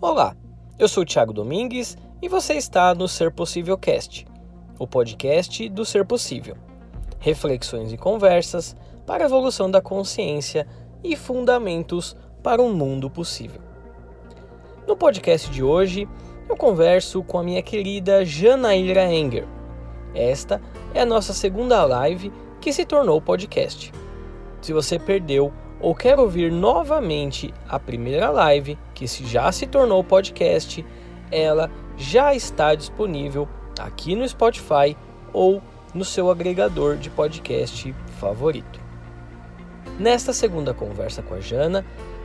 Olá, eu sou Thiago Domingues e você está no Ser Possível Cast, o podcast do Ser Possível. Reflexões e conversas para a evolução da consciência e fundamentos para um mundo possível. No podcast de hoje, eu converso com a minha querida Janaíra Enger. Esta é a nossa segunda live que se tornou podcast. Se você perdeu ou quer ouvir novamente a primeira live, que já se tornou podcast, ela já está disponível aqui no Spotify ou no seu agregador de podcast favorito. Nesta segunda conversa com a Jana,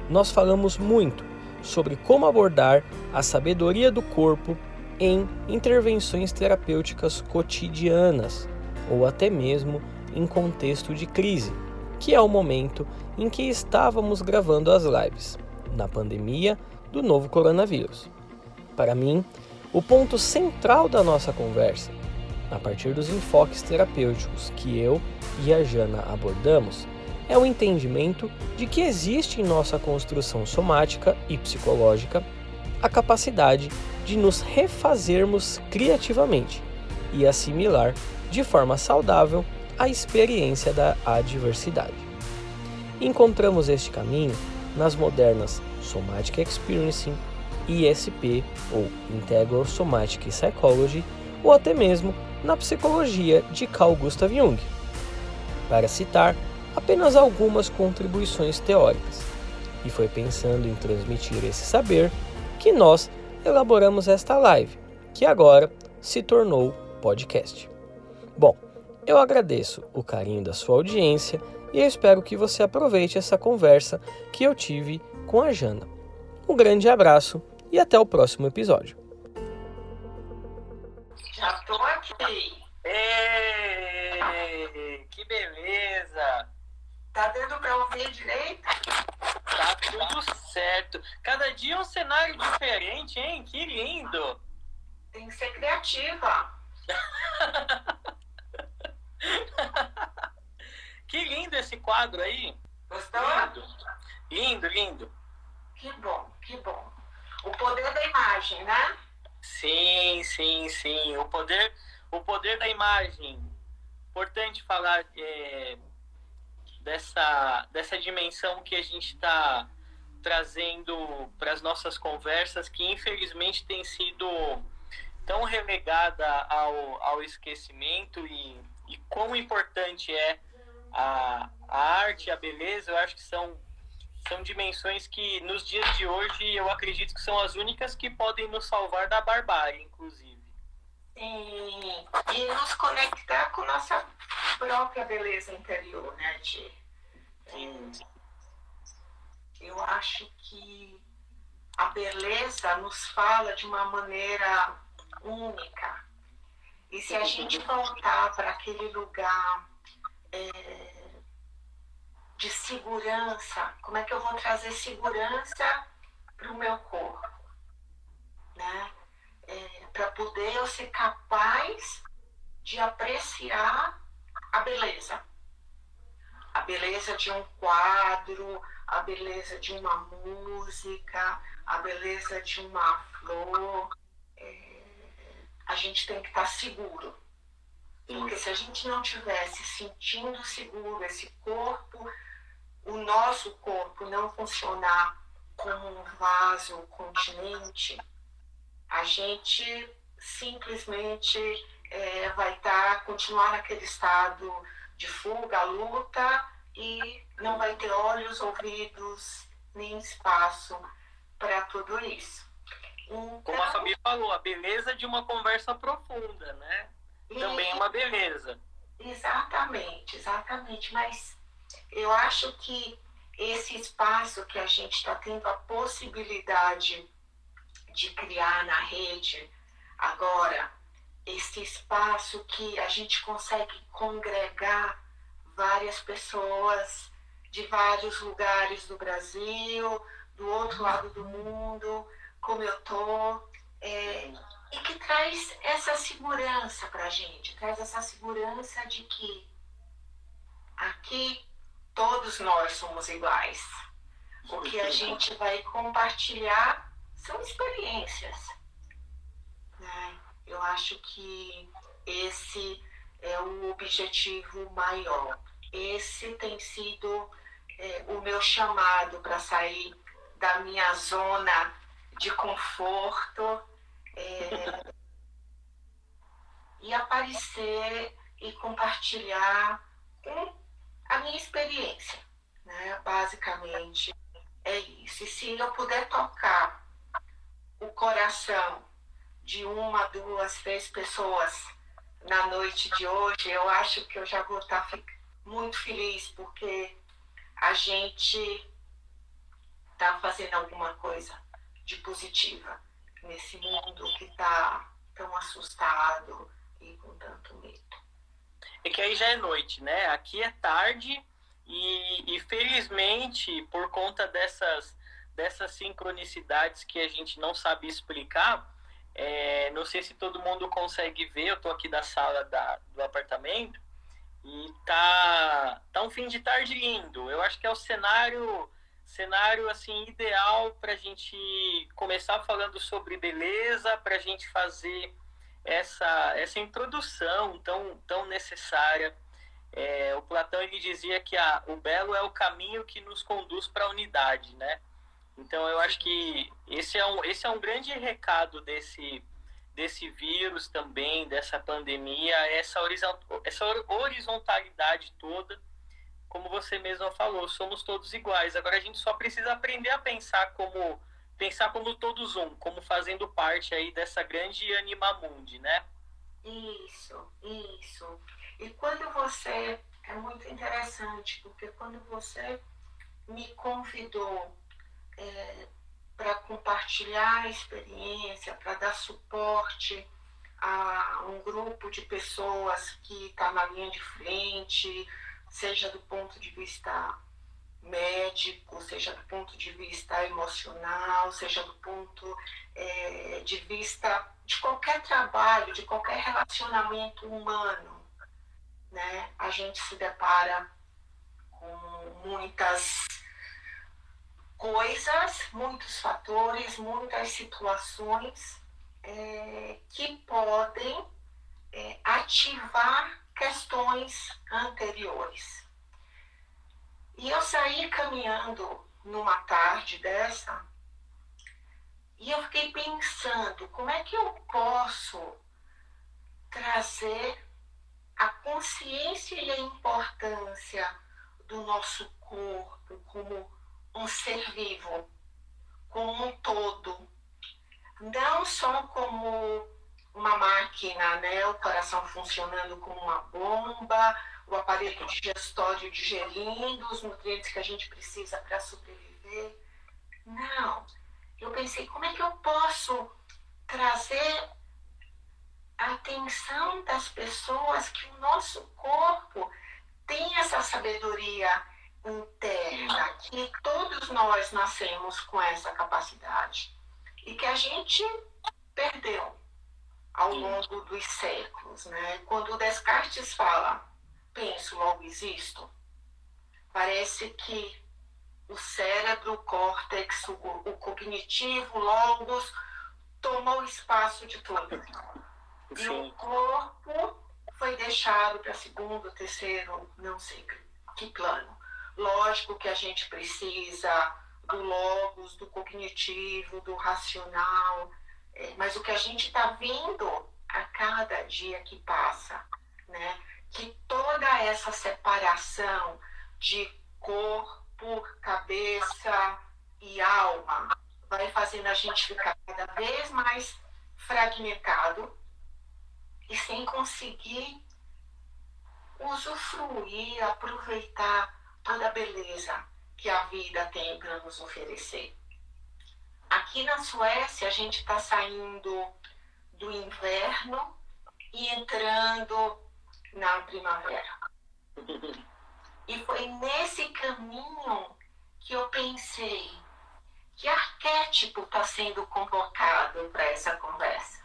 nós falamos muito sobre como abordar a sabedoria do corpo em intervenções terapêuticas cotidianas ou até mesmo em contexto de crise que é o momento em que estávamos gravando as lives, na pandemia do novo coronavírus. Para mim, o ponto central da nossa conversa, a partir dos enfoques terapêuticos que eu e a Jana abordamos, é o entendimento de que existe em nossa construção somática e psicológica a capacidade de nos refazermos criativamente e assimilar de forma saudável a experiência da adversidade. Encontramos este caminho nas modernas Somatic Experiencing, ISP ou Integral Somatic Psychology ou até mesmo na psicologia de Carl Gustav Jung, para citar apenas algumas contribuições teóricas. E foi pensando em transmitir esse saber que nós elaboramos esta live, que agora se tornou podcast. Bom, eu agradeço o carinho da sua audiência e eu espero que você aproveite essa conversa que eu tive com a Jana. Um grande abraço e até o próximo episódio. Já tô aqui. Ei, que beleza! Tá dando pra ouvir direito? Tá tudo certo. Cada dia um cenário diferente, hein? Que lindo! Tem que ser criativa. que lindo esse quadro aí. Gostou? Lindo, lindo, lindo. Que bom, que bom. O poder da imagem, né? Sim, sim, sim. O poder, o poder da imagem. Importante falar é, dessa, dessa dimensão que a gente está trazendo para as nossas conversas, que infelizmente tem sido tão relegada ao, ao esquecimento e, e quão importante é a, a arte, a beleza, eu acho que são, são dimensões que nos dias de hoje eu acredito que são as únicas que podem nos salvar da barbárie, inclusive. Sim, e nos conectar com nossa própria beleza interior, né? Sim. Eu acho que a beleza nos fala de uma maneira única. E se a gente voltar para aquele lugar é, de segurança, como é que eu vou trazer segurança para o meu corpo? Né? É, para poder eu ser capaz de apreciar a beleza. A beleza de um quadro, a beleza de uma música, a beleza de uma flor. Gente tem que estar seguro. Porque se a gente não tivesse sentindo seguro esse corpo, o nosso corpo não funcionar como um vaso, um continente, a gente simplesmente é, vai estar, tá, continuar naquele estado de fuga, luta e não vai ter olhos, ouvidos, nem espaço para tudo isso. Como a Fabi falou, a beleza de uma conversa profunda, né? Também é uma beleza. Exatamente, exatamente. Mas eu acho que esse espaço que a gente está tendo a possibilidade de criar na rede agora, esse espaço que a gente consegue congregar várias pessoas de vários lugares do Brasil, do outro lado do mundo, como eu tô, é, e que traz essa segurança para a gente, traz essa segurança de que aqui todos nós somos iguais. O que a gente vai compartilhar são experiências. Né? Eu acho que esse é o objetivo maior. Esse tem sido é, o meu chamado para sair da minha zona de conforto é, e aparecer e compartilhar a minha experiência. Né? Basicamente é isso. E se eu puder tocar o coração de uma, duas, três pessoas na noite de hoje, eu acho que eu já vou estar muito feliz, porque a gente está fazendo alguma coisa de positiva nesse mundo que está tão assustado e com tanto medo. É que aí já é noite, né? Aqui é tarde e, e felizmente, por conta dessas, dessas sincronicidades que a gente não sabe explicar, é, não sei se todo mundo consegue ver, eu tô aqui da sala da, do apartamento e tá, tá um fim de tarde lindo. Eu acho que é o cenário cenário assim ideal para a gente começar falando sobre beleza, para a gente fazer essa essa introdução tão tão necessária. É, o Platão ele dizia que a, o belo é o caminho que nos conduz para a unidade, né? Então eu acho que esse é um, esse é um grande recado desse, desse vírus também, dessa pandemia, essa, essa horizontalidade toda, como você mesma falou, somos todos iguais. Agora a gente só precisa aprender a pensar como pensar como todos um, como fazendo parte aí dessa grande animamundi, né? Isso, isso. E quando você é muito interessante, porque quando você me convidou é, para compartilhar a experiência, para dar suporte a um grupo de pessoas que está na linha de frente, seja do ponto de vista médico, seja do ponto de vista emocional, seja do ponto é, de vista de qualquer trabalho, de qualquer relacionamento humano, né? A gente se depara com muitas coisas, muitos fatores, muitas situações é, que podem é, ativar questões anteriores. E eu saí caminhando numa tarde dessa e eu fiquei pensando como é que eu posso trazer a consciência e a importância do nosso corpo como um ser vivo, como um todo, não só como uma máquina, né? o coração funcionando como uma bomba, o aparelho digestório digerindo os nutrientes que a gente precisa para sobreviver. Não. Eu pensei, como é que eu posso trazer a atenção das pessoas que o nosso corpo tem essa sabedoria interna, que todos nós nascemos com essa capacidade e que a gente perdeu ao longo dos séculos. Né? Quando Descartes fala, penso, logo existo, parece que o cérebro, o córtex, o, o cognitivo, logos, tomou o espaço de tudo. E o corpo foi deixado para segundo, terceiro, não sei que plano. Lógico que a gente precisa do logos, do cognitivo, do racional, é, mas o que a gente está vendo a cada dia que passa, né? Que toda essa separação de corpo, cabeça e alma vai fazendo a gente ficar cada vez mais fragmentado e sem conseguir usufruir, aproveitar toda a beleza que a vida tem para nos oferecer. Aqui na Suécia, a gente está saindo do inverno e entrando na primavera. E foi nesse caminho que eu pensei que arquétipo está sendo convocado para essa conversa.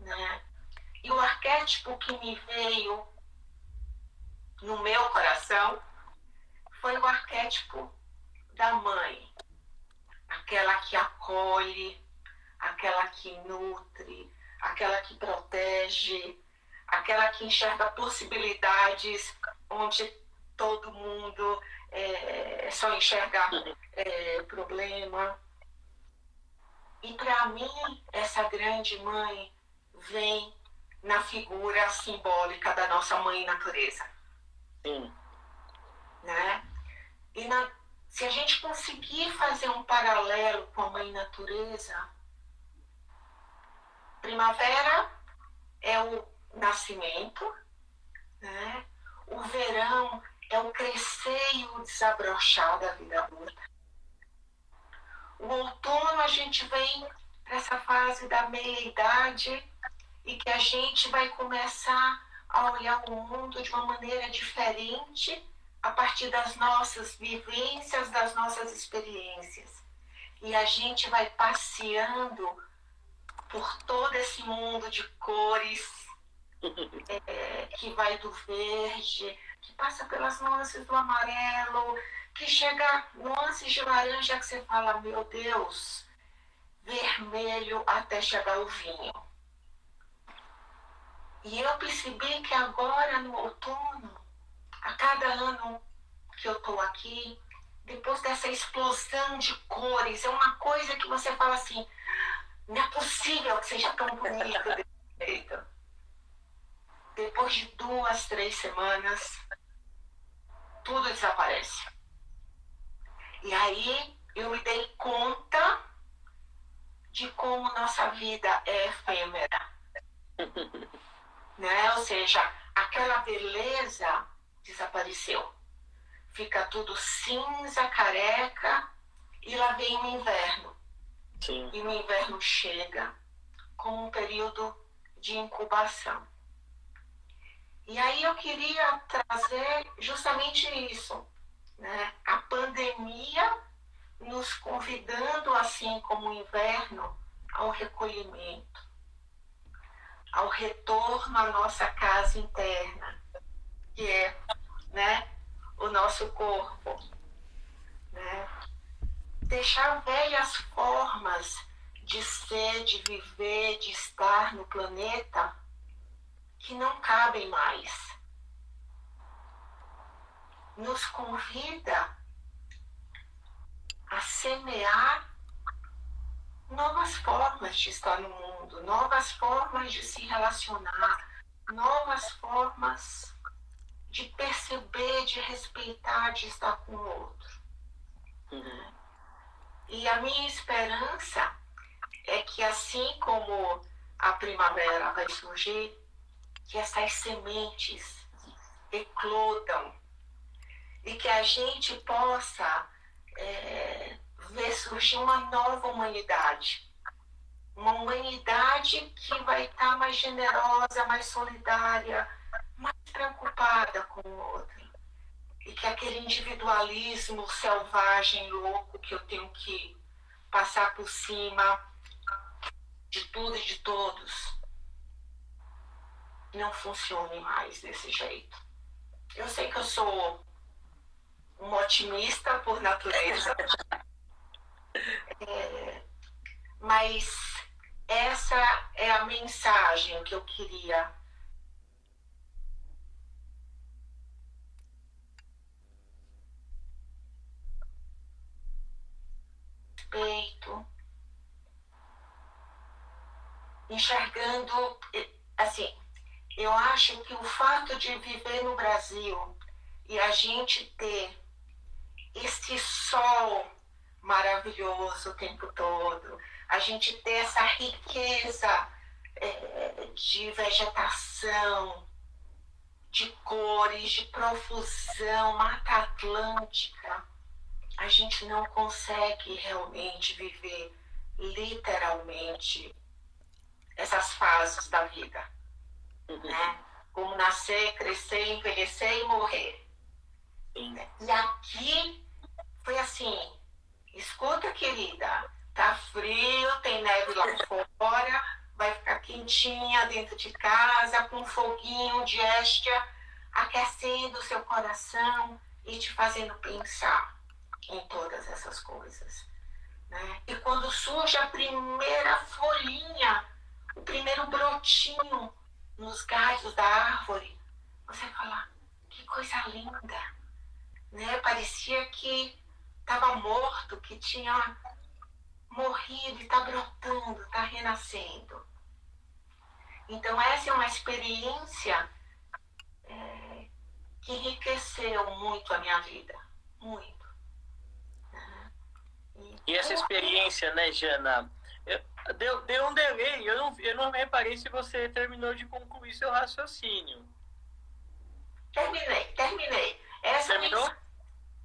Né? E o arquétipo que me veio no meu coração foi o arquétipo da mãe, aquela que acolhe, aquela que nutre, aquela que protege, aquela que enxerga possibilidades onde todo mundo é, só enxerga é, problema. E para mim, essa grande mãe vem na figura simbólica da nossa mãe natureza. Sim. Né? E na, se a gente conseguir fazer um paralelo com a mãe natureza, primavera é o nascimento, né? o verão é o crescer e o desabrochar da vida adulta. O outono a gente vem para essa fase da meia-idade e que a gente vai começar a olhar o mundo de uma maneira diferente a partir das nossas vivências, das nossas experiências. E a gente vai passeando por todo esse mundo de cores, é, que vai do verde, que passa pelas nuances do amarelo, que chega nuances de laranja que você fala, meu Deus, vermelho até chegar o vinho. E eu percebi que agora no outono, a cada ano que eu estou aqui, depois dessa explosão de cores, é uma coisa que você fala assim, não é possível que seja tão bonito desse jeito. Depois de duas, três semanas, tudo desaparece. E aí eu me dei conta de como nossa vida é efêmera. né? Ou seja, aquela beleza desapareceu. Fica tudo cinza, careca, e lá vem o inverno. Sim. E o inverno chega com um período de incubação. E aí eu queria trazer justamente isso, né? A pandemia nos convidando, assim como o inverno, ao recolhimento, ao retorno à nossa casa interna, que é né, o nosso corpo. Né? Deixar velhas formas de ser, de viver, de estar no planeta que não cabem mais. Nos convida a semear novas formas de estar no mundo, novas formas de se relacionar, novas formas de perceber, de respeitar, de estar com o outro. Uhum. E a minha esperança é que assim como a primavera vai surgir, que essas sementes eclodam e que a gente possa é, ver surgir uma nova humanidade. Uma humanidade que vai estar mais generosa, mais solidária, preocupada com o outro. E que aquele individualismo selvagem, louco, que eu tenho que passar por cima de tudo e de todos, não funcione mais desse jeito. Eu sei que eu sou um otimista por natureza, é, mas essa é a mensagem que eu queria respeito, enxergando, assim, eu acho que o fato de viver no Brasil e a gente ter esse sol maravilhoso o tempo todo, a gente ter essa riqueza é, de vegetação, de cores, de profusão, Mata Atlântica, a gente não consegue realmente viver literalmente essas fases da vida. Uhum. Né? Como nascer, crescer, envelhecer e morrer. Sim. E aqui foi assim, escuta querida, tá frio, tem neve lá fora, vai ficar quentinha dentro de casa, com um foguinho de éstia aquecendo o seu coração e te fazendo pensar em todas essas coisas. Né? E quando surge a primeira folhinha, o primeiro brotinho nos galhos da árvore, você fala, que coisa linda, né? Parecia que estava morto, que tinha morrido e está brotando, está renascendo. Então essa é uma experiência é, que enriqueceu muito a minha vida, muito. E essa experiência, né, Jana? Deu, deu um delay, eu não, eu não reparei se você terminou de concluir seu raciocínio. Terminei, terminei. Essa Terminou?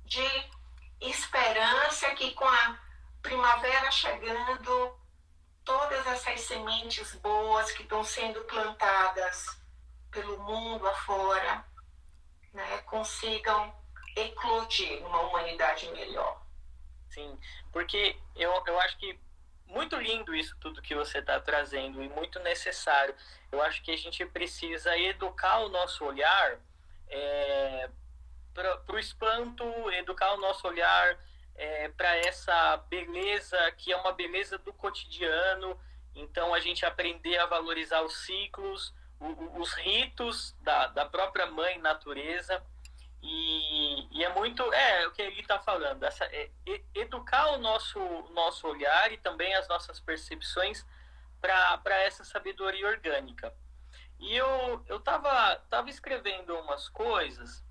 de esperança que com a primavera chegando, todas essas sementes boas que estão sendo plantadas pelo mundo afora, né, consigam eclodir uma humanidade melhor. Sim, porque eu, eu acho que muito lindo isso tudo que você está trazendo e muito necessário. Eu acho que a gente precisa educar o nosso olhar é, para o espanto, educar o nosso olhar é, para essa beleza que é uma beleza do cotidiano. Então, a gente aprender a valorizar os ciclos, o, os ritos da, da própria mãe natureza. E, e, é muito, é o que ele está falando, essa, é, educar o nosso, nosso olhar e também as nossas percepções para essa sabedoria orgânica. E eu, eu tava, tava escrevendo umas coisas,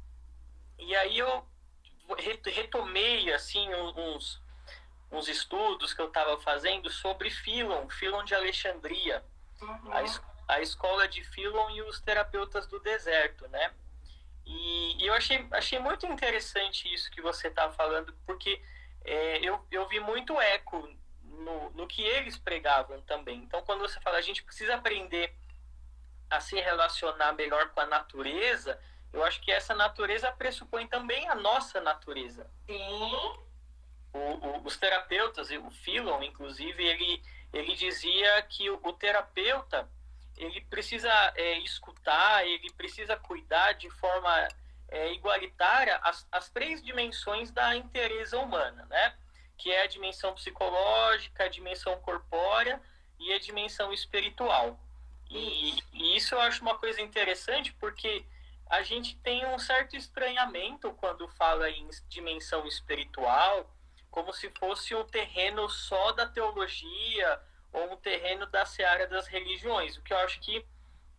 e aí eu retomei, assim, uns, uns estudos que eu estava fazendo sobre Philon, Philon de Alexandria, uhum. a, a escola de Philon e os terapeutas do deserto, né? E, e eu achei, achei muito interessante isso que você está falando, porque é, eu, eu vi muito eco no, no que eles pregavam também. Então, quando você fala, a gente precisa aprender a se relacionar melhor com a natureza, eu acho que essa natureza pressupõe também a nossa natureza. Sim. O, o, os terapeutas, o Philon, inclusive, ele, ele dizia que o, o terapeuta ele precisa é, escutar, ele precisa cuidar de forma é, igualitária as, as três dimensões da inteireza humana, né? Que é a dimensão psicológica, a dimensão corpórea e a dimensão espiritual. E, e, isso eu acho uma coisa interessante porque a gente tem um certo estranhamento quando fala em dimensão espiritual, como se fosse um terreno só da teologia ou um terreno da seara das religiões, o que eu acho que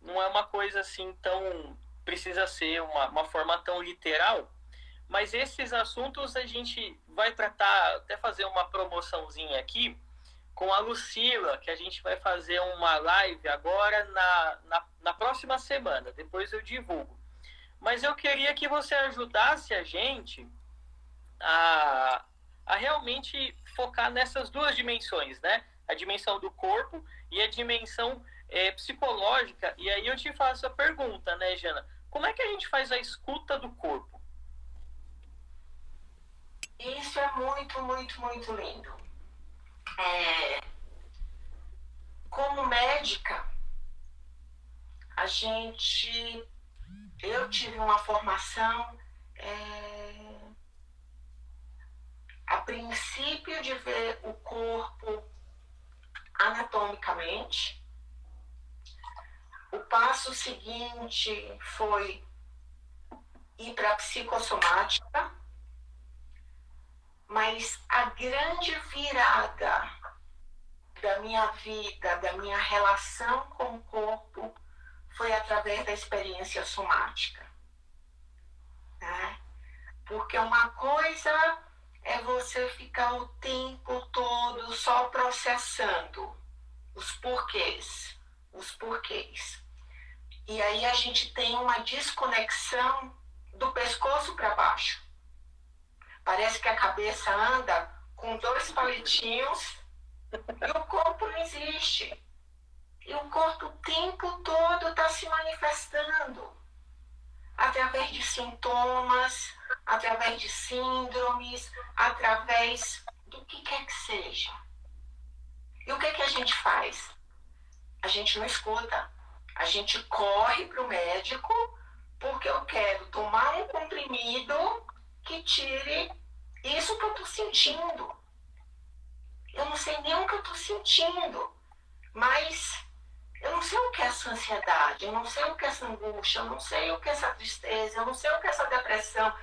não é uma coisa assim tão. precisa ser uma, uma forma tão literal. Mas esses assuntos a gente vai tratar, até fazer uma promoçãozinha aqui com a Lucila, que a gente vai fazer uma live agora na, na, na próxima semana, depois eu divulgo. Mas eu queria que você ajudasse a gente a, a realmente focar nessas duas dimensões, né? A dimensão do corpo e a dimensão é, psicológica. E aí eu te faço a pergunta, né, Jana? Como é que a gente faz a escuta do corpo? Isso é muito, muito, muito lindo é, como médica, a gente, eu tive uma formação é, a princípio de ver o corpo anatomicamente. O passo seguinte foi ir para a psicossomática, mas a grande virada da minha vida, da minha relação com o corpo, foi através da experiência somática. Né? Porque uma coisa é você ficar o tempo todo só processando os porquês, os porquês. E aí a gente tem uma desconexão do pescoço para baixo. Parece que a cabeça anda com dois palitinhos e o corpo não existe. E o corpo o tempo todo está se manifestando através de sintomas, através de síndromes, através do que quer que seja. E o que, que a gente faz? A gente não escuta. A gente corre para o médico porque eu quero tomar um comprimido que tire isso que eu estou sentindo. eu não sei nem o que eu estou sentindo, mas eu não sei o que é essa ansiedade, eu não sei o que é essa angústia, eu não sei o que é essa tristeza, eu não sei o que é essa depressão,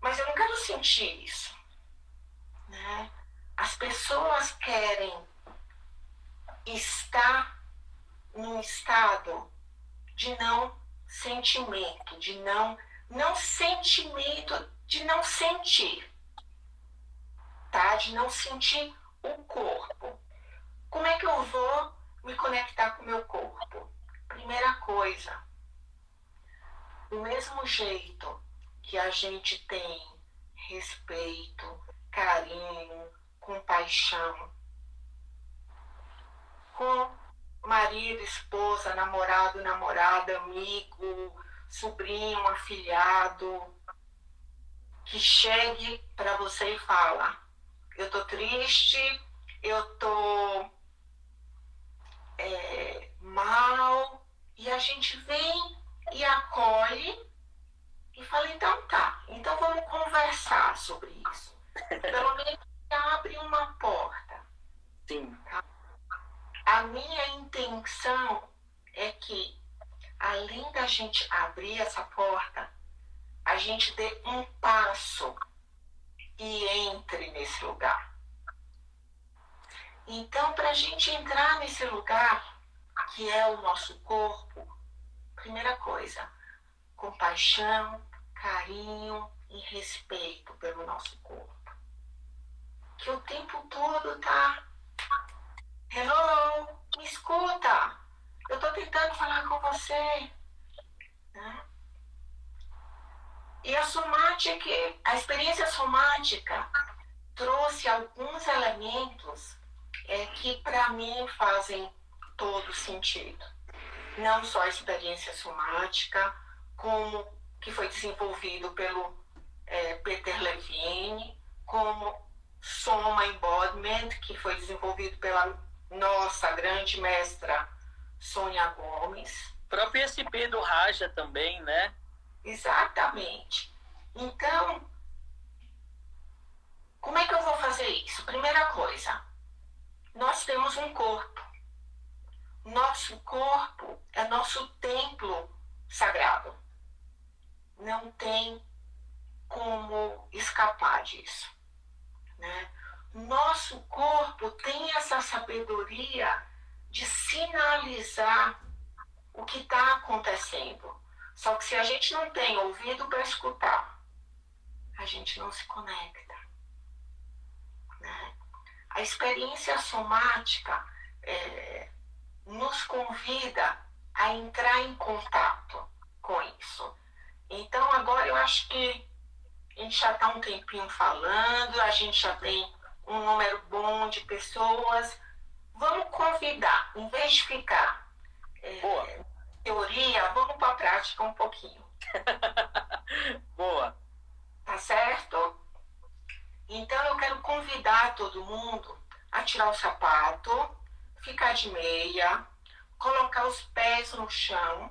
mas eu não quero sentir isso. Né? As pessoas querem estar num estado de não sentimento, de não não sentimento, de não sentir, tá? De não sentir o corpo. Como é que eu vou me conectar com o meu corpo? Primeira coisa, do mesmo jeito que a gente tem respeito, carinho, compaixão com marido, esposa, namorado, namorada, amigo, sobrinho, afilhado, que chegue para você e fala: eu tô triste, eu tô é, mal, e a gente vem e acolhe e fala: então tá, então vamos conversar sobre isso. Pelo menos abre uma porta. Sim. Tá? A minha intenção é que, além da gente abrir essa porta, a gente dê um passo e entre nesse lugar. Então, para a gente entrar nesse lugar, que é o nosso corpo, primeira coisa, compaixão, carinho e respeito pelo nosso corpo. Que o tempo todo tá Hello, me escuta. Eu estou tentando falar com você. Né? E a somática, a experiência somática trouxe alguns elementos é, que para mim fazem todo sentido. Não só a experiência somática, como que foi desenvolvido pelo é, Peter Levine, como Soma Embodiment, que foi desenvolvido pela nossa grande mestra Sônia Gomes. O próprio SP do Raja também, né? Exatamente. Então, como é que eu vou fazer isso? Primeira coisa, nós temos um corpo. Nosso corpo é nosso templo sagrado. Não tem como escapar disso. Né? nosso corpo tem essa sabedoria de sinalizar o que está acontecendo. Só que se a gente não tem ouvido para escutar, a gente não se conecta. A experiência somática é, nos convida a entrar em contato com isso. Então, agora eu acho que a gente já está um tempinho falando, a gente já tem um número bom de pessoas. Vamos convidar, em vez de ficar é, teoria, vamos para a prática um pouquinho. Boa. Tá certo? Então eu quero convidar todo mundo a tirar o sapato, ficar de meia, colocar os pés no chão,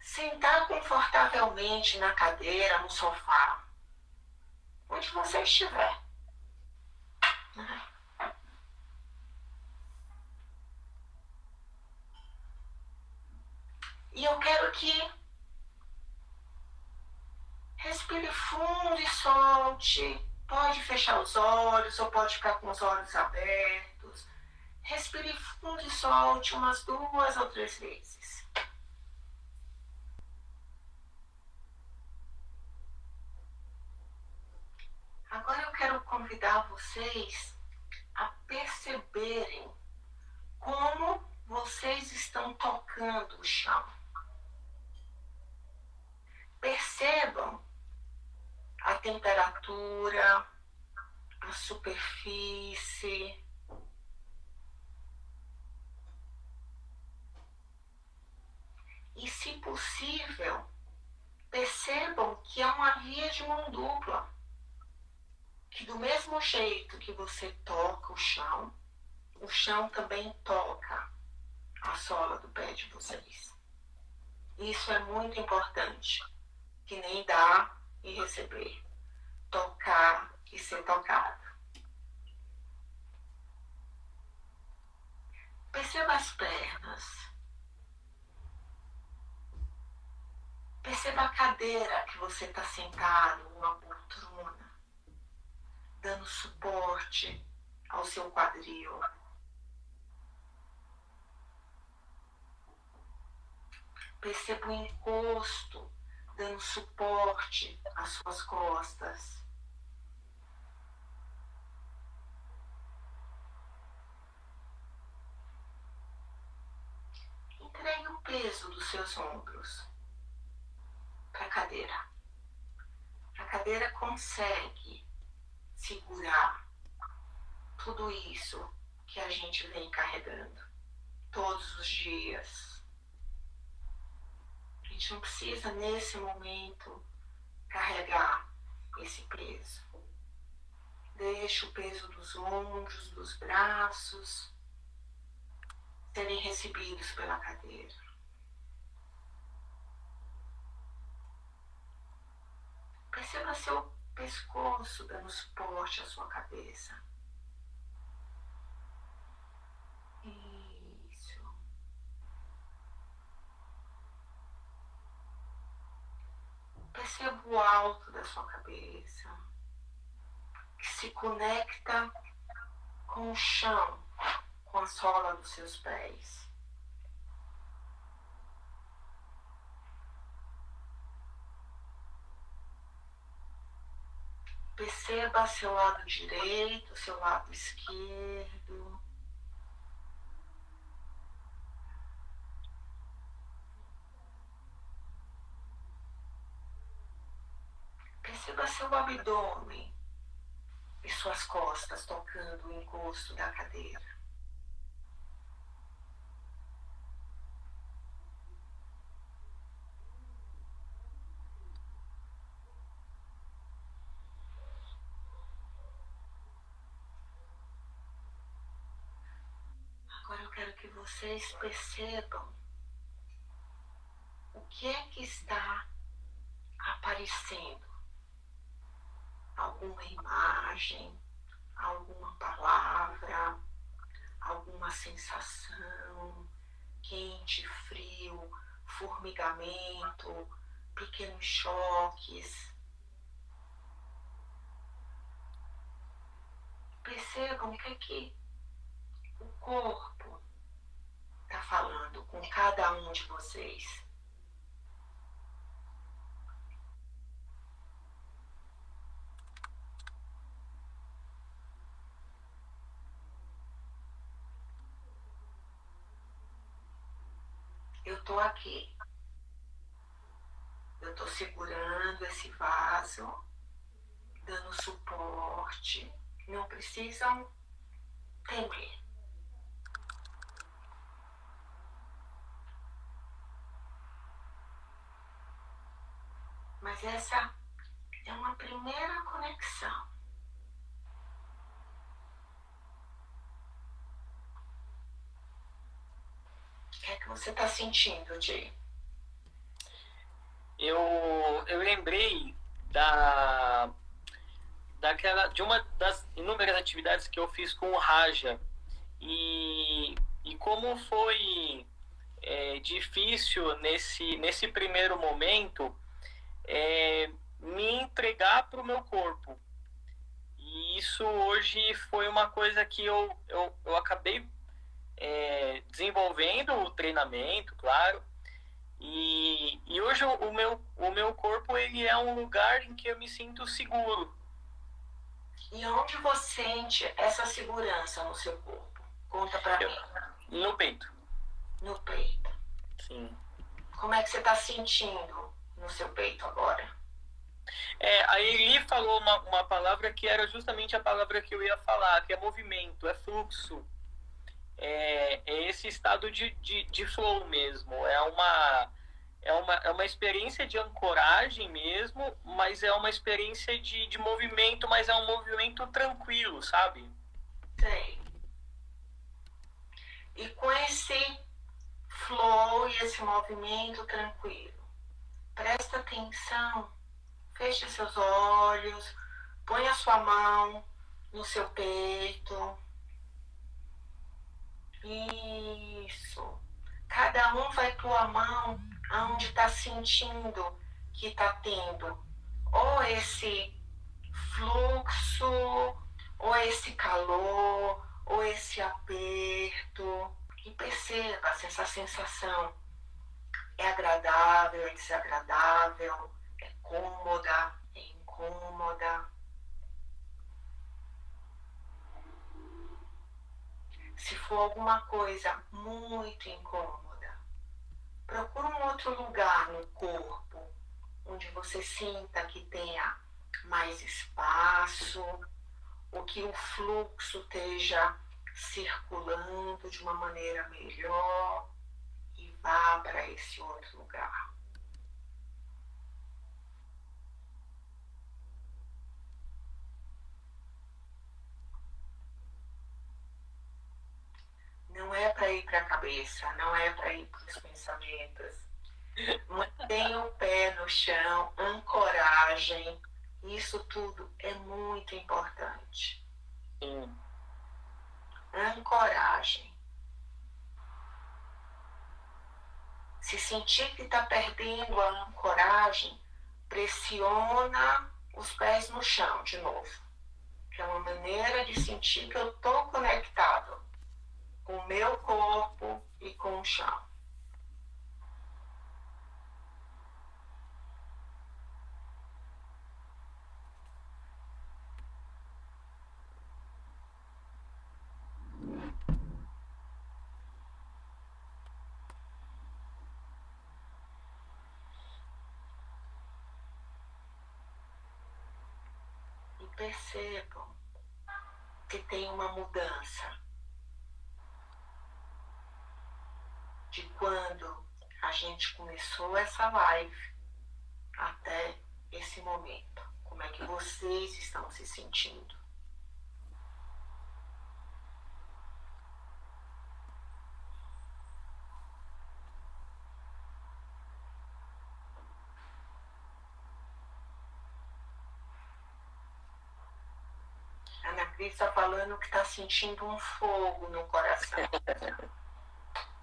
sentar confortavelmente na cadeira, no sofá, onde você estiver. E eu quero que respire fundo e solte. Pode fechar os olhos ou pode ficar com os olhos abertos. Respire fundo e solte umas duas ou três vezes. Agora eu quero convidar vocês a perceberem como vocês estão tocando o chão. Percebam a temperatura, a superfície. E, se possível, percebam que é uma via de mão dupla que do mesmo jeito que você toca o chão, o chão também toca a sola do pé de vocês. Isso é muito importante, que nem dar e receber, tocar e ser tocado. Perceba as pernas. Perceba a cadeira que você está sentado, uma poltrona, dando suporte ao seu quadril. Perceba o encosto dando suporte às suas costas. Entregue o peso dos seus ombros para a cadeira. A cadeira consegue segurar tudo isso que a gente vem carregando todos os dias gente não precisa, nesse momento, carregar esse peso. Deixa o peso dos ombros, dos braços serem recebidos pela cadeira. Perceba seu pescoço dando suporte à sua cabeça. Perceba o alto da sua cabeça, que se conecta com o chão, com a sola dos seus pés. Perceba seu lado direito, seu lado esquerdo. Seu abdômen e suas costas tocando o encosto da cadeira. Agora eu quero que vocês percebam o que é que está aparecendo alguma imagem, alguma palavra, alguma sensação, quente, frio, formigamento, pequenos choques. Percebam que que o corpo está falando com cada um de vocês. eu estou aqui. Eu estou segurando esse vaso, dando suporte. Não precisam temer. Mas essa é uma primeira conexão. que é que você está sentindo, Jay? Eu, eu lembrei da, daquela, de uma das inúmeras atividades que eu fiz com o Raja e, e como foi é, difícil nesse, nesse primeiro momento é, me entregar para o meu corpo. E isso hoje foi uma coisa que eu, eu, eu acabei é, desenvolvendo o treinamento, claro. E, e hoje o meu, o meu corpo ele é um lugar em que eu me sinto seguro. E onde você sente essa segurança no seu corpo? Conta pra eu, mim. No peito. No peito. Sim. Como é que você está sentindo no seu peito agora? É, a Eli falou uma, uma palavra que era justamente a palavra que eu ia falar, que é movimento, é fluxo é, é esse estado de, de, de, flow mesmo. É uma, é, uma, é uma experiência de ancoragem mesmo, mas é uma experiência de, de movimento, mas é um movimento tranquilo, sabe? Sei. E com esse flow e esse movimento tranquilo, presta atenção, feche seus olhos, põe a sua mão no seu peito e a tua mão aonde está sentindo que está tendo ou esse fluxo, ou esse calor, ou esse aperto. E perceba se essa sensação é agradável, é desagradável, é cômoda, é incômoda. Se for alguma coisa muito incômoda, procure um outro lugar no corpo onde você sinta que tenha mais espaço, ou que o fluxo esteja circulando de uma maneira melhor e vá para esse outro lugar. Não é para ir para a cabeça, não é para ir para os pensamentos Mantenha o pé no chão, ancoragem. Isso tudo é muito importante. Sim. Ancoragem. Se sentir que está perdendo a ancoragem, pressiona os pés no chão de novo. Que é uma maneira de sentir que eu estou conectado o meu corpo e com o chão. percebam que tem uma mudança de quando a gente começou essa live até esse momento. Como é que vocês estão se sentindo? está falando que está sentindo um fogo no coração.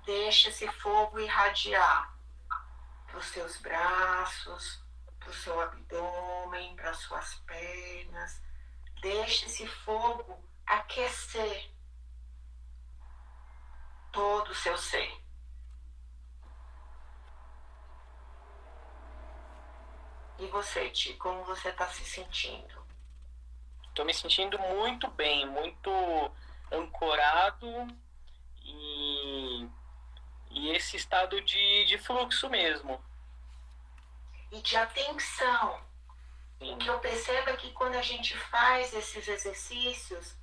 Deixa esse fogo irradiar para os seus braços, para o seu abdômen, para as suas pernas. Deixa esse fogo aquecer todo o seu ser. E você, Ti, como você está se sentindo? Estou me sentindo muito bem, muito ancorado e esse estado de, de fluxo mesmo. E de atenção. Sim. O que eu percebo é que quando a gente faz esses exercícios,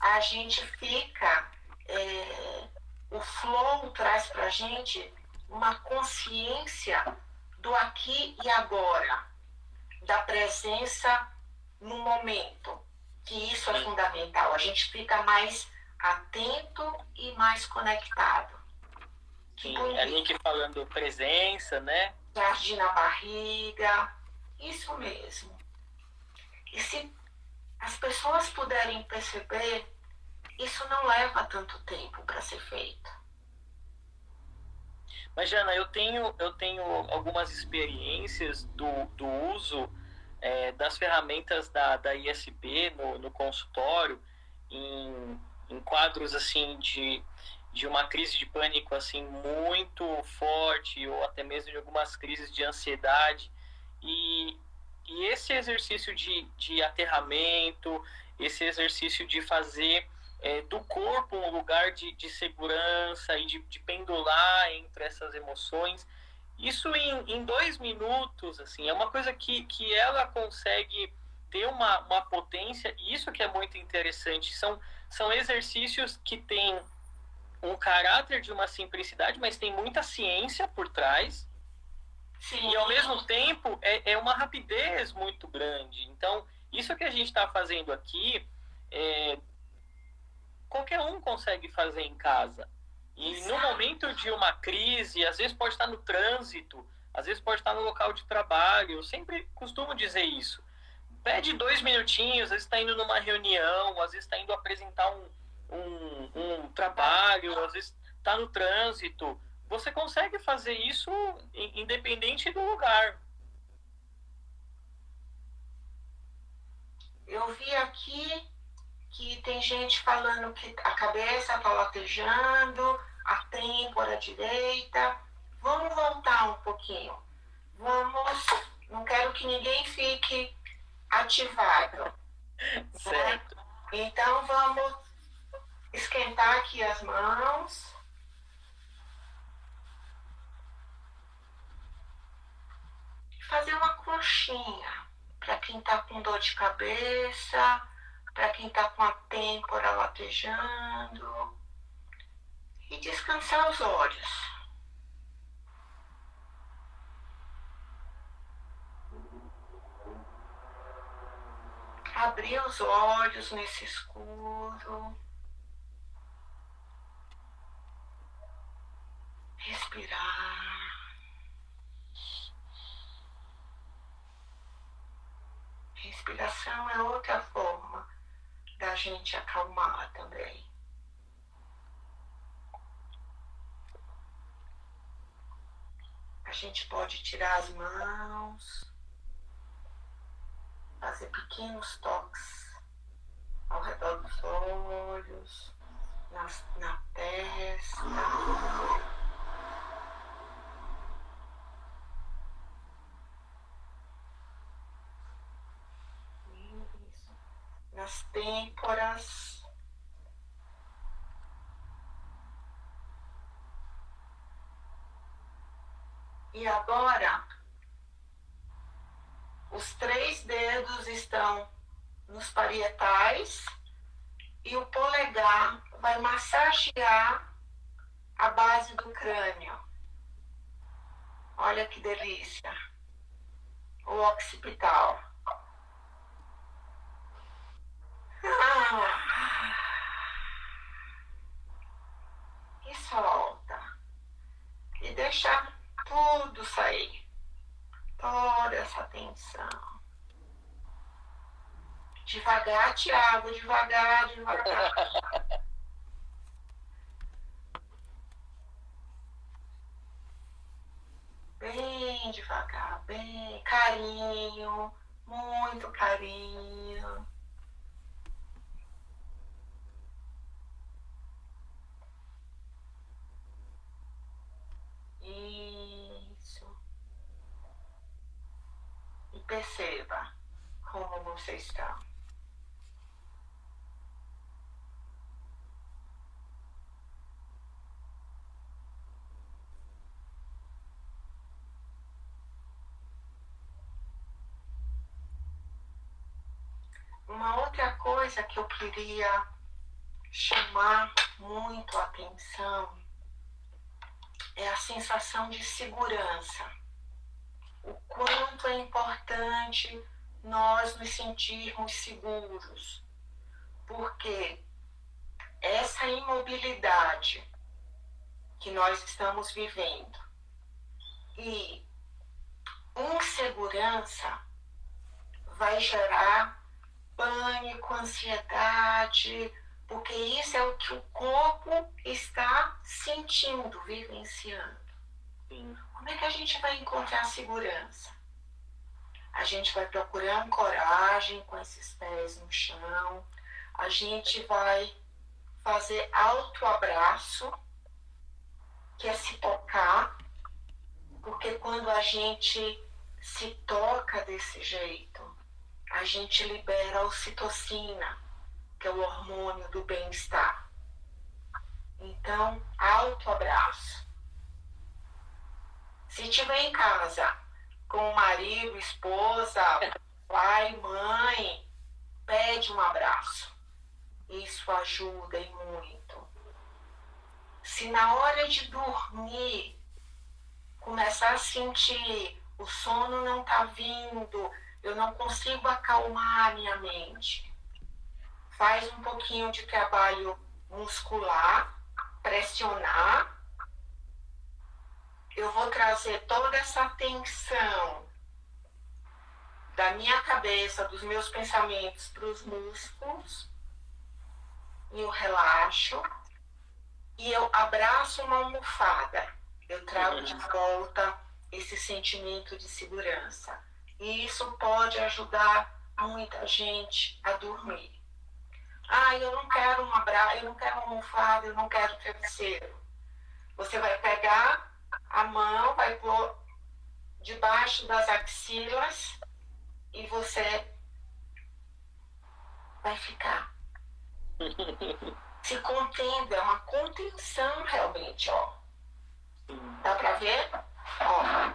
a gente fica. É, o flow traz para a gente uma consciência do aqui e agora, da presença no momento que isso é fundamental. A gente fica mais atento e mais conectado. Sim, a Nick falando presença, né? Jardim na barriga, isso mesmo. E se as pessoas puderem perceber, isso não leva tanto tempo para ser feito. Mas, Jana, eu tenho, eu tenho algumas experiências do, do uso é, das ferramentas da, da ISB no, no consultório, em, em quadros assim de, de uma crise de pânico assim muito forte ou até mesmo de algumas crises de ansiedade e, e esse exercício de, de aterramento esse exercício de fazer é, do corpo um lugar de, de segurança e de, de pendular entre essas emoções isso em, em dois minutos, assim, é uma coisa que, que ela consegue ter uma, uma potência, e isso que é muito interessante. São, são exercícios que têm um caráter de uma simplicidade, mas tem muita ciência por trás. Sim. E ao mesmo tempo é, é uma rapidez muito grande. Então, isso que a gente está fazendo aqui, é, qualquer um consegue fazer em casa. E no momento de uma crise, às vezes pode estar no trânsito, às vezes pode estar no local de trabalho. Eu sempre costumo dizer isso. Pede dois minutinhos, às vezes está indo numa reunião, às vezes está indo apresentar um, um, um trabalho, às vezes está no trânsito. você consegue fazer isso independente do lugar. Eu vi aqui que tem gente falando que a cabeça está latejando, a têmpora direita. Vamos voltar um pouquinho. Vamos. Não quero que ninguém fique ativado. Certo. Né? Então vamos esquentar aqui as mãos. Fazer uma coxinha para quem está com dor de cabeça, para quem está com a têmpora latejando. E descansar os olhos. Abrir os olhos nesse escuro. Respirar. Respiração é outra forma da gente acalmar também. A gente pode tirar as mãos, fazer pequenos toques ao redor dos olhos, na, na testa. nas E agora, os três dedos estão nos parietais e o polegar vai massagear a base do crânio. Olha que delícia. O occipital. Ah. E solta. E deixa tudo sair. Toda essa tensão. Devagar, Tiago, devagar, devagar. bem devagar, bem carinho, muito carinho. Isso. E perceba como você está. Uma outra coisa que eu queria chamar muito a atenção é a sensação de segurança. O quanto é importante nós nos sentirmos seguros, porque essa imobilidade que nós estamos vivendo e insegurança vai gerar pânico, ansiedade, porque isso é o que o corpo está sentindo, vivenciando. Sim. Como é que a gente vai encontrar segurança? A gente vai procurando coragem com esses pés no chão, a gente vai fazer autoabraço, que é se tocar, porque quando a gente se toca desse jeito, a gente libera a ocitocina que é o hormônio do bem-estar. Então, alto abraço. Se estiver em casa com o marido, esposa, pai, mãe, pede um abraço. Isso ajuda e muito. Se na hora de dormir começar a sentir o sono não está vindo, eu não consigo acalmar a minha mente, faz um pouquinho de trabalho muscular, pressionar. Eu vou trazer toda essa tensão da minha cabeça, dos meus pensamentos para os músculos. E eu relaxo. E eu abraço uma almofada. eu trago de volta esse sentimento de segurança. E isso pode ajudar muita gente a dormir. Ah, eu não quero um abraço, eu não quero uma almofada, eu não quero travesseiro. Você vai pegar a mão, vai pôr debaixo das axilas e você vai ficar se contendo, é uma contenção realmente, ó. Dá pra ver? Ó.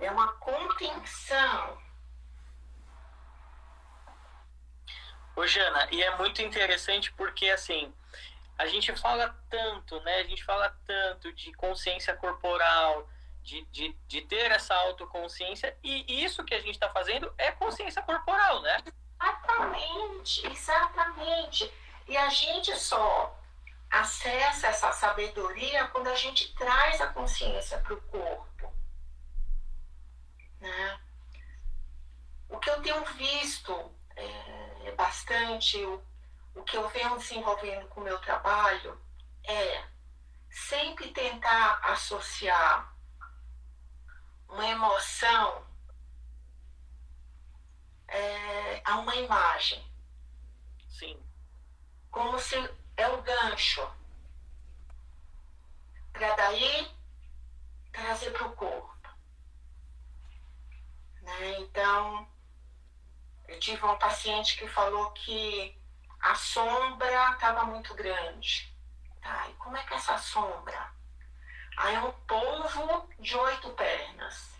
É uma contenção. Ô, Jana, e é muito interessante porque, assim, a gente fala tanto, né? A gente fala tanto de consciência corporal, de, de, de ter essa autoconsciência, e isso que a gente está fazendo é consciência corporal, né? Exatamente, exatamente. E a gente só acessa essa sabedoria quando a gente traz a consciência para o corpo. Né? O que eu tenho visto é, bastante, o, o que eu venho desenvolvendo com o meu trabalho é sempre tentar associar uma emoção é, a uma imagem. Sim. Como se é o gancho para daí trazer para o corpo. Né? Então, eu tive um paciente que falou que a sombra estava muito grande. Tá, e como é que é essa sombra? Aí é um polvo de oito pernas.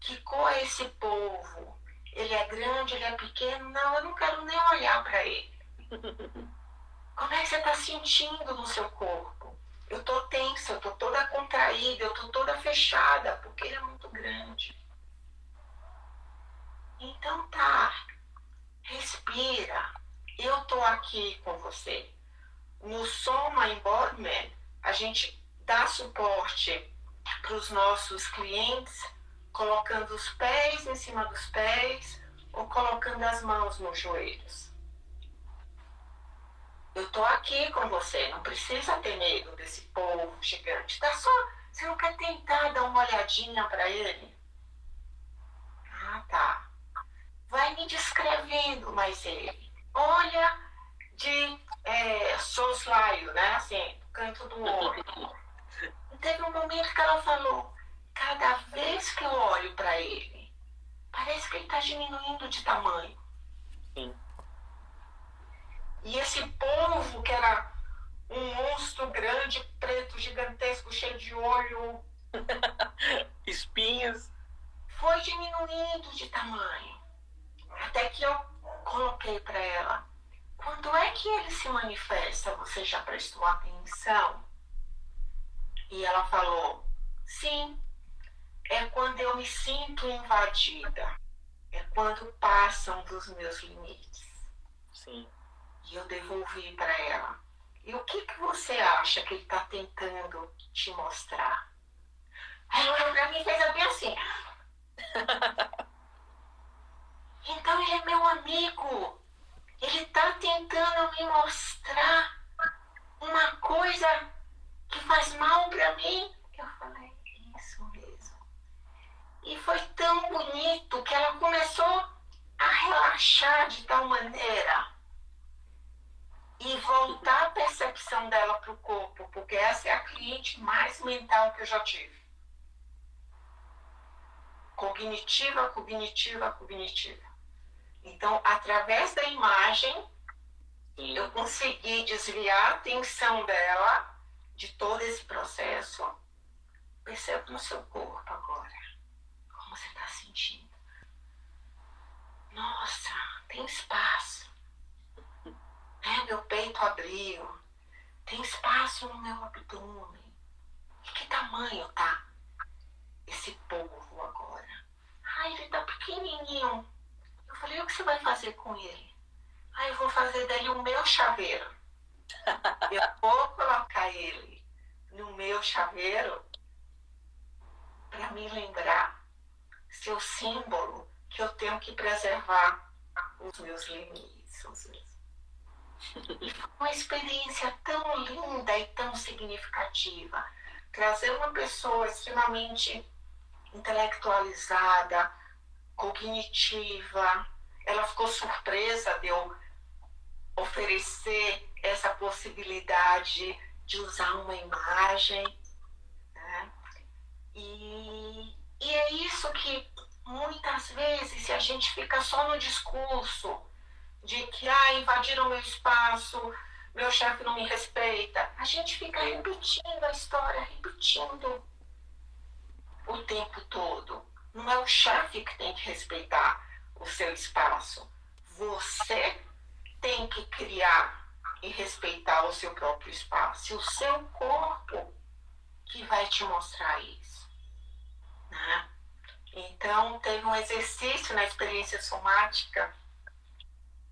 Que cor é esse polvo? Ele é grande, ele é pequeno? Não, eu não quero nem olhar para ele. Como é que você está sentindo no seu corpo? Eu estou tensa, eu estou toda contraída, eu estou toda fechada, porque ele é muito grande. Então tá, respira. Eu estou aqui com você. No Soma Embodiment, a gente dá suporte para os nossos clientes, colocando os pés em cima dos pés ou colocando as mãos nos joelhos. Eu estou aqui com você, não precisa ter medo desse povo gigante. Dá só, você não quer tentar dar uma olhadinha para ele? Ah, tá. Vai me descrevendo mais ele. Olha de é, soslaio, né? Assim, canto do olho. Teve um momento que ela falou: cada vez que eu olho para ele, parece que ele está diminuindo de tamanho. Sim. E esse povo que era um monstro grande, preto, gigantesco, cheio de olho, espinhas, foi diminuindo de tamanho. Até que eu coloquei para ela quando é que ele se manifesta? Você já prestou atenção? E ela falou: sim, é quando eu me sinto invadida, é quando passam dos meus limites. Sim. E eu devolvi para ela. E o que, que você acha que ele está tentando te mostrar? Aí ela olhou para mim e fez bem assim. Então ele é meu amigo. Ele está tentando me mostrar uma coisa que faz mal para mim. Eu falei, isso mesmo. E foi tão bonito que ela começou a relaxar de tal maneira e voltar a percepção dela para o corpo, porque essa é a cliente mais mental que eu já tive. Cognitiva, cognitiva, cognitiva. Então, através da imagem, eu consegui desviar a atenção dela de todo esse processo. Perceba no seu corpo agora. Como você está sentindo. Nossa, tem espaço. É, meu peito abriu. Tem espaço no meu abdômen. E que tamanho tá esse polvo agora? Ai, ele tá pequenininho falei, o que você vai fazer com ele? Ah, eu vou fazer dele o meu chaveiro. Eu vou colocar ele no meu chaveiro para me lembrar seu símbolo que eu tenho que preservar os meus limites. E foi uma experiência tão linda e tão significativa. Trazer uma pessoa extremamente intelectualizada, cognitiva, ela ficou surpresa de eu oferecer essa possibilidade de usar uma imagem. Né? E, e é isso que muitas vezes, se a gente fica só no discurso de que ah, invadiram meu espaço, meu chefe não me respeita, a gente fica repetindo a história, repetindo o tempo todo. Não é o chefe que tem que respeitar o seu espaço. Você tem que criar e respeitar o seu próprio espaço. E o seu corpo que vai te mostrar isso. Né? Então, teve um exercício na experiência somática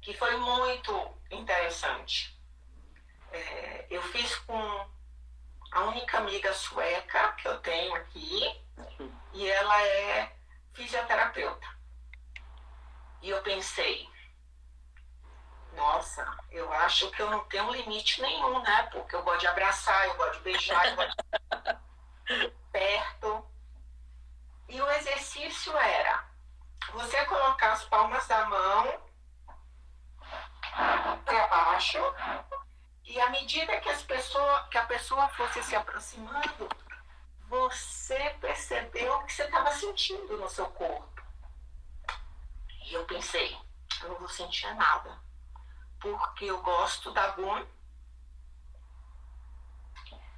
que foi muito interessante. É, eu fiz com a única amiga sueca que eu tenho aqui, e ela é fisioterapeuta. E eu pensei, nossa, eu acho que eu não tenho limite nenhum, né? Porque eu gosto de abraçar, eu gosto de beijar, eu gosto de perto. E o exercício era você colocar as palmas da mão para baixo e à medida que, as pessoa, que a pessoa fosse se aproximando, você percebeu o que você estava sentindo no seu corpo. E eu pensei, eu não vou sentir nada porque eu gosto da Gum.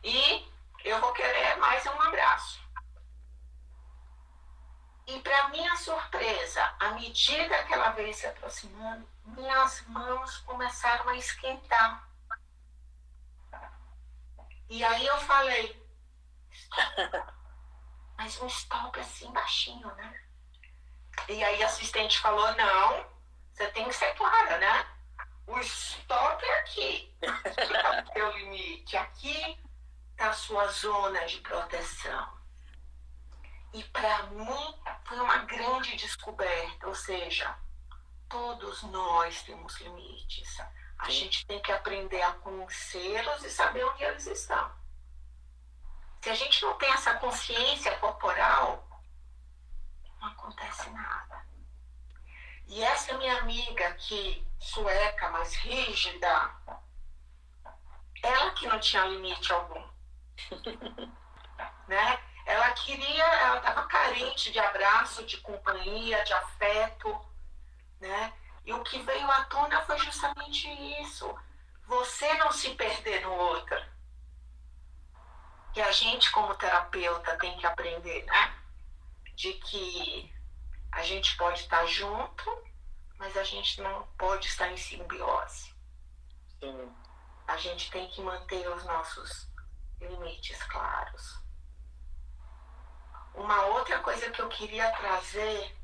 E eu vou querer mais um abraço. E para minha surpresa, à medida que ela veio se aproximando, minhas mãos começaram a esquentar. E aí eu falei, mas um stop assim baixinho, né? E aí a assistente falou, não, você tem que ser clara, né? O stop é aqui. Está o teu limite. Aqui está a sua zona de proteção. E para mim foi uma grande descoberta, ou seja, todos nós temos limites. A Sim. gente tem que aprender a conhecê-los e saber onde eles estão. Gente não tem essa consciência corporal, não acontece nada. E essa minha amiga que sueca, mais rígida, ela que não tinha limite algum. né? Ela queria, ela estava carente de abraço, de companhia, de afeto, né? E o que veio à tona foi justamente isso. Você não se perder no outro. E a gente, como terapeuta, tem que aprender, né? De que a gente pode estar junto, mas a gente não pode estar em simbiose. Sim. A gente tem que manter os nossos limites claros. Uma outra coisa que eu queria trazer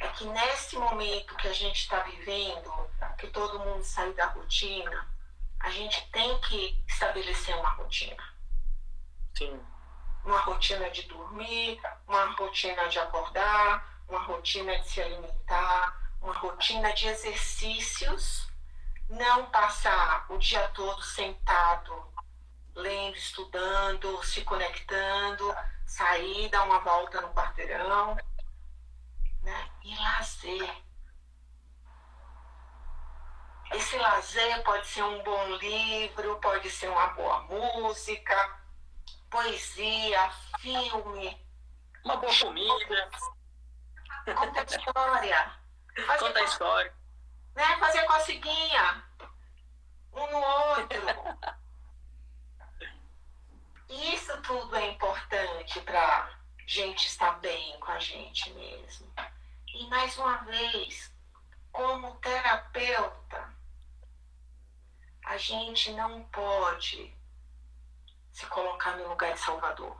é que nesse momento que a gente está vivendo, que todo mundo sai da rotina, a gente tem que estabelecer uma rotina. Sim. Uma rotina de dormir, uma rotina de acordar, uma rotina de se alimentar, uma rotina de exercícios, não passar o dia todo sentado, lendo, estudando, se conectando, sair, dar uma volta no quarteirão, né? E lazer. Esse lazer pode ser um bom livro, pode ser uma boa música, poesia, filme. Uma boa comida. Conta história. Fazer Conta a história. Né? Fazer coceguinha. Um no outro. Isso tudo é importante para gente estar bem com a gente mesmo. E mais uma vez, como terapeuta, a gente não pode se colocar no lugar de Salvador.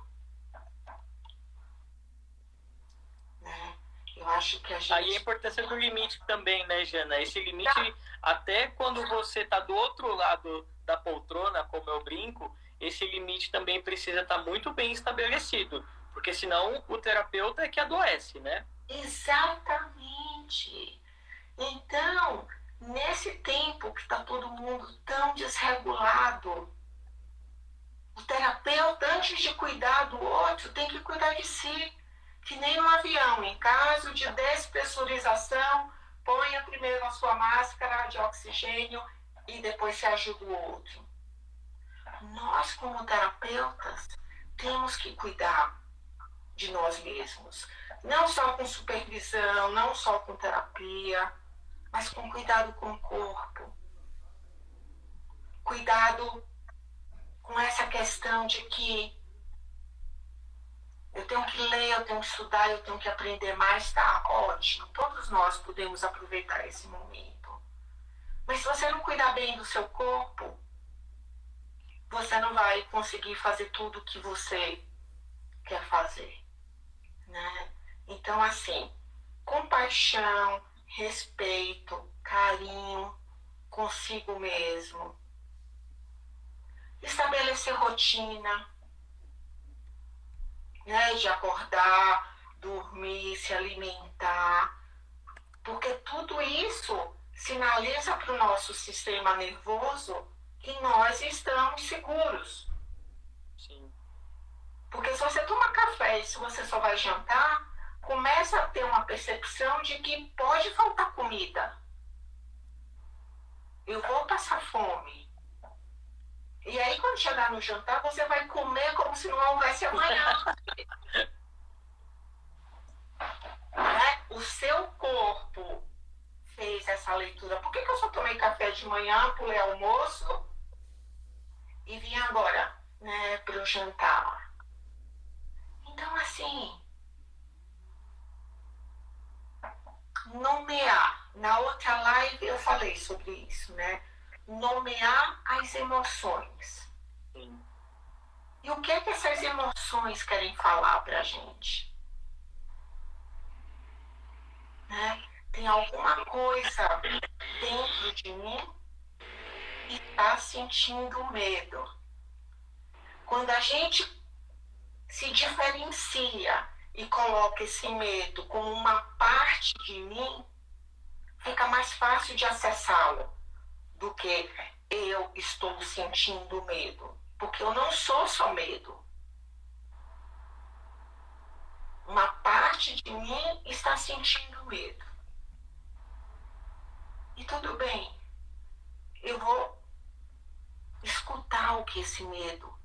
Eu acho que a gente. Aí a importância do limite também, né, Jana? Esse limite, tá. até quando você está do outro lado da poltrona, como eu brinco, esse limite também precisa estar tá muito bem estabelecido. Porque senão o terapeuta é que adoece, né? Exatamente. Então, nesse tempo que está todo mundo tão desregulado, o terapeuta, antes de cuidar do outro, tem que cuidar de si. Que nem no avião, em caso de despressurização, ponha primeiro a sua máscara de oxigênio e depois se ajuda o outro. Nós, como terapeutas, temos que cuidar de nós mesmos. Não só com supervisão, não só com terapia, mas com cuidado com o corpo. Cuidado com essa questão de que eu tenho que ler, eu tenho que estudar, eu tenho que aprender mais, tá ótimo. Todos nós podemos aproveitar esse momento. Mas se você não cuidar bem do seu corpo, você não vai conseguir fazer tudo o que você quer fazer. Né? Então, assim, compaixão, respeito, carinho consigo mesmo. Estabelecer rotina, né? De acordar, dormir, se alimentar. Porque tudo isso sinaliza para o nosso sistema nervoso que nós estamos seguros. Sim. Porque se você toma café e se você só vai jantar, começa a ter uma percepção de que pode faltar comida. Eu vou passar fome. E aí, quando chegar no jantar, você vai comer como se não houvesse amanhã. né? O seu corpo fez essa leitura. Por que, que eu só tomei café de manhã, pulei almoço e vim agora né, para o jantar? Então, assim, nomear. Na outra live eu falei sobre isso, né? Nomear as emoções. E o que é que essas emoções querem falar para a gente? Né? Tem alguma coisa dentro de mim que está sentindo medo. Quando a gente se diferencia e coloca esse medo como uma parte de mim, fica mais fácil de acessá-lo do que eu estou sentindo medo. Porque eu não sou só medo. Uma parte de mim está sentindo medo. E tudo bem, eu vou escutar o que esse medo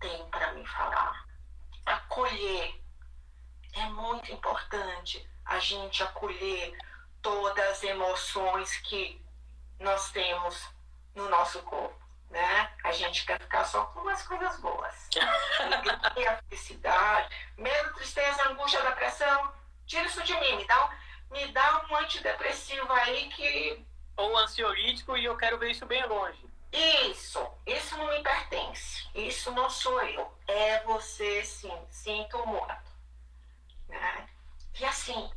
tem para me falar, acolher é muito importante a gente acolher todas as emoções que nós temos no nosso corpo, né? A gente quer ficar só com as coisas boas. Alegria, felicidade, medo, tristeza, angústia, depressão, tira isso de mim, me dá um, me dá um antidepressivo aí que... Ou ansiolítico e eu quero ver isso bem longe. Isso, isso não me pertence. Isso não sou eu. É você sim, sinto muito. Né? E assim,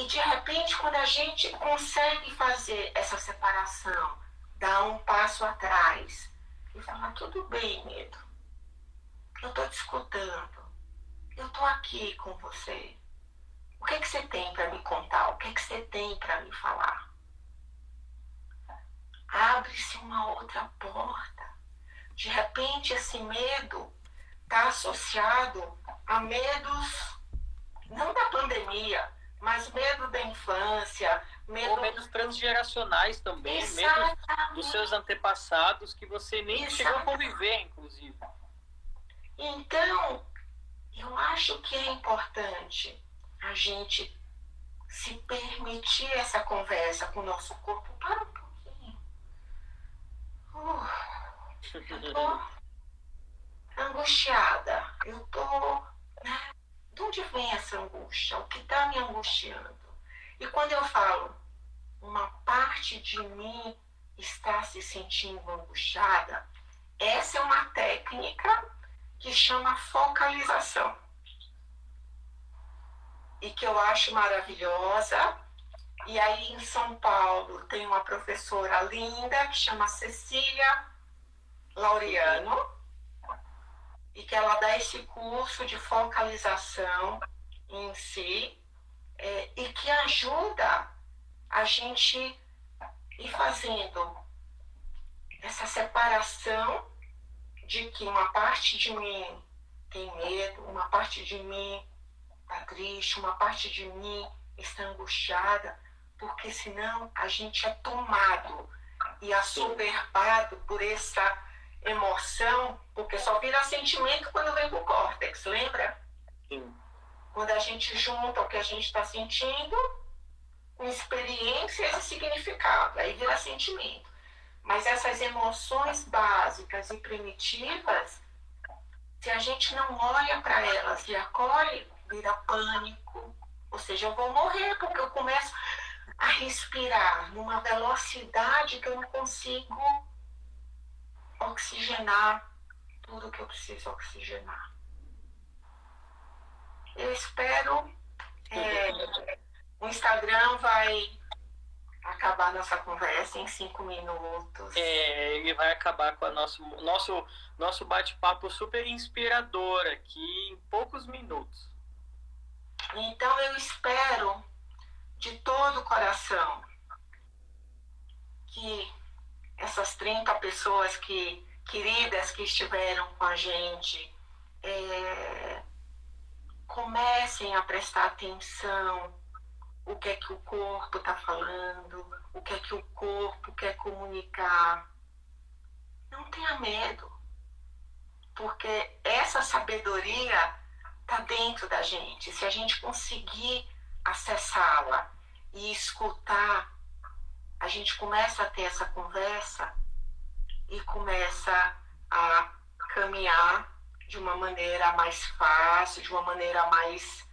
e de repente, quando a gente consegue fazer essa separação, dar um passo atrás e falar: tudo bem, medo, eu estou te escutando, eu estou aqui com você. O que, é que você tem para me contar? O que, é que você tem para me falar? Abre-se uma outra porta. De repente, esse medo está associado a medos não da pandemia, mas medo da infância, medo... Ou medos transgeracionais também, medo dos seus antepassados que você nem Exatamente. chegou a conviver, inclusive. Então, eu acho que é importante a gente se permitir essa conversa com o nosso corpo. Para um pouquinho. Uh, eu tô angustiada. Eu tô né, de onde vem essa angústia? O que está me angustiando? E quando eu falo, uma parte de mim está se sentindo angustiada, essa é uma técnica que chama focalização. E que eu acho maravilhosa. E aí em São Paulo tem uma professora linda que chama Cecília Laureano e que ela dá esse curso de focalização em si é, e que ajuda a gente e fazendo essa separação de que uma parte de mim tem medo, uma parte de mim está triste, uma parte de mim está angustiada, porque senão a gente é tomado e assoberbado por essa emoção, porque só vira sentimento quando vem pro córtex, lembra? Sim. Quando a gente junta o que a gente está sentindo com experiências e significado, aí vira sentimento. Mas essas emoções básicas e primitivas, se a gente não olha para elas e acolhe, vira pânico. Ou seja, eu vou morrer porque eu começo a respirar numa velocidade que eu não consigo oxigenar tudo que eu preciso oxigenar. Eu espero. É, o Instagram vai acabar nossa conversa em cinco minutos. É, ele vai acabar com o nosso, nosso, nosso bate-papo super inspirador aqui em poucos minutos. Então eu espero de todo o coração que essas 30 pessoas que queridas que estiveram com a gente é, comecem a prestar atenção o que é que o corpo está falando, o que é que o corpo quer comunicar. Não tenha medo, porque essa sabedoria está dentro da gente. Se a gente conseguir acessá-la e escutar, a gente começa a ter essa conversa e começa a caminhar de uma maneira mais fácil, de uma maneira mais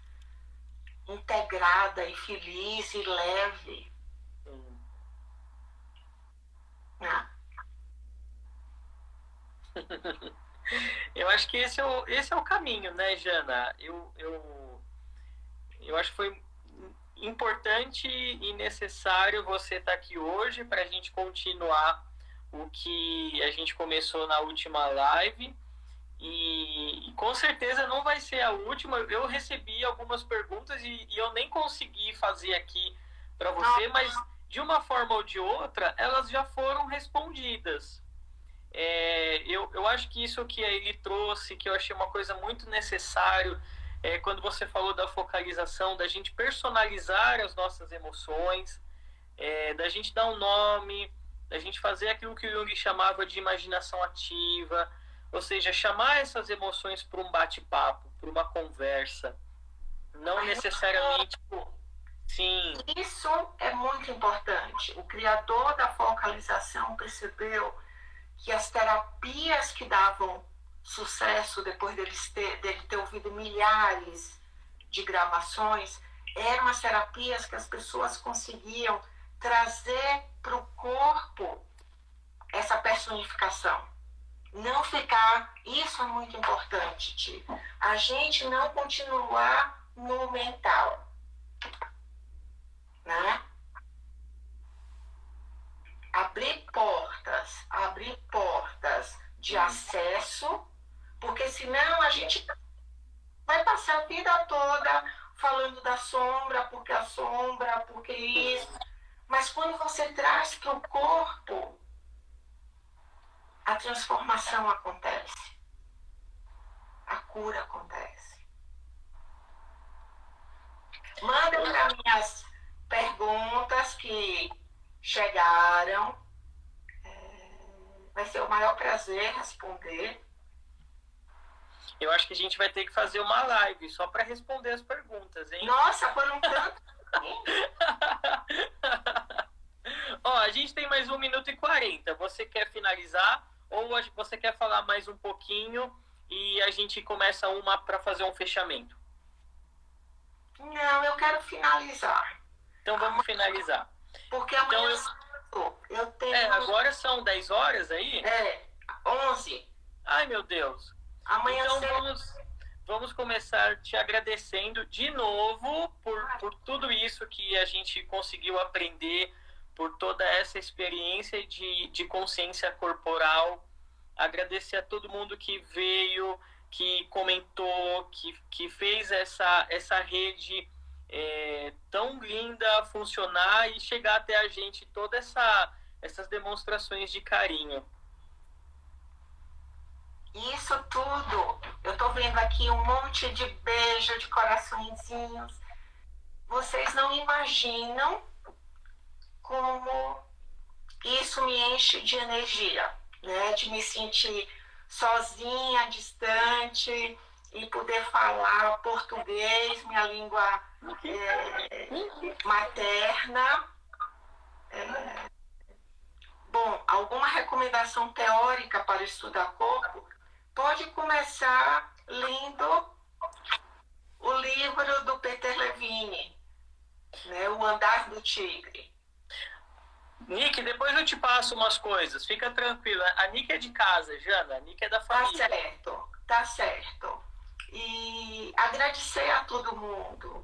integrada e feliz e leve. Hum. Né? eu acho que esse é o, esse é o caminho, né, Jana? Eu, eu, eu acho que foi importante e necessário você estar tá aqui hoje para a gente continuar o que a gente começou na última live. E, e, com certeza não vai ser a última. Eu recebi algumas perguntas e, e eu nem consegui fazer aqui para você, mas de uma forma ou de outra, elas já foram respondidas. É, eu, eu acho que isso que ele trouxe, que eu achei uma coisa muito necessário, é, quando você falou da focalização, da gente personalizar as nossas emoções, é, da gente dar um nome, da gente fazer aquilo que o Jung chamava de imaginação ativa, ou seja, chamar essas emoções para um bate-papo, para uma conversa, não necessariamente. Sim. Isso é muito importante. O criador da focalização percebeu que as terapias que davam sucesso depois dele ter, dele ter ouvido milhares de gravações eram as terapias que as pessoas conseguiam trazer para o corpo essa personificação. Não ficar, isso é muito importante, Ti. A gente não continuar no mental. Né? abrir portas, abrir portas de acesso, porque senão a gente vai passar a vida toda falando da sombra, porque a sombra, porque isso. Mas quando você traz para o corpo, a transformação acontece. A cura acontece. Manda para mim as perguntas que chegaram. É, vai ser o maior prazer responder. Eu acho que a gente vai ter que fazer uma live só para responder as perguntas, hein? Nossa, foram tanto. Ó, a gente tem mais um minuto e quarenta. Você quer finalizar ou você quer falar mais um pouquinho e a gente começa uma para fazer um fechamento? Não, eu quero finalizar. Então vamos finalizar. Porque amanhã então, eu, eu tenho. É, agora são 10 horas aí? É, 11. Ai, meu Deus. Amanhã então vamos, vamos começar te agradecendo de novo por, por tudo isso que a gente conseguiu aprender, por toda essa experiência de, de consciência corporal. Agradecer a todo mundo que veio, que comentou, que, que fez essa, essa rede é, tão linda funcionar e chegar até a gente toda essa essas demonstrações de carinho. Isso tudo, eu estou vendo aqui um monte de beijo, de coraçõezinhos. Vocês não imaginam como isso me enche de energia, né? De me sentir sozinha, distante e poder falar português, minha língua é, materna. É, bom, alguma recomendação teórica para estudar corpo? Pode começar lendo o livro do Peter Levine, né, O Andar do Tigre. Nick, depois eu te passo umas coisas, fica tranquila. A Nick é de casa, Jana, a Nick é da família. Tá certo, tá certo. E agradecer a todo mundo,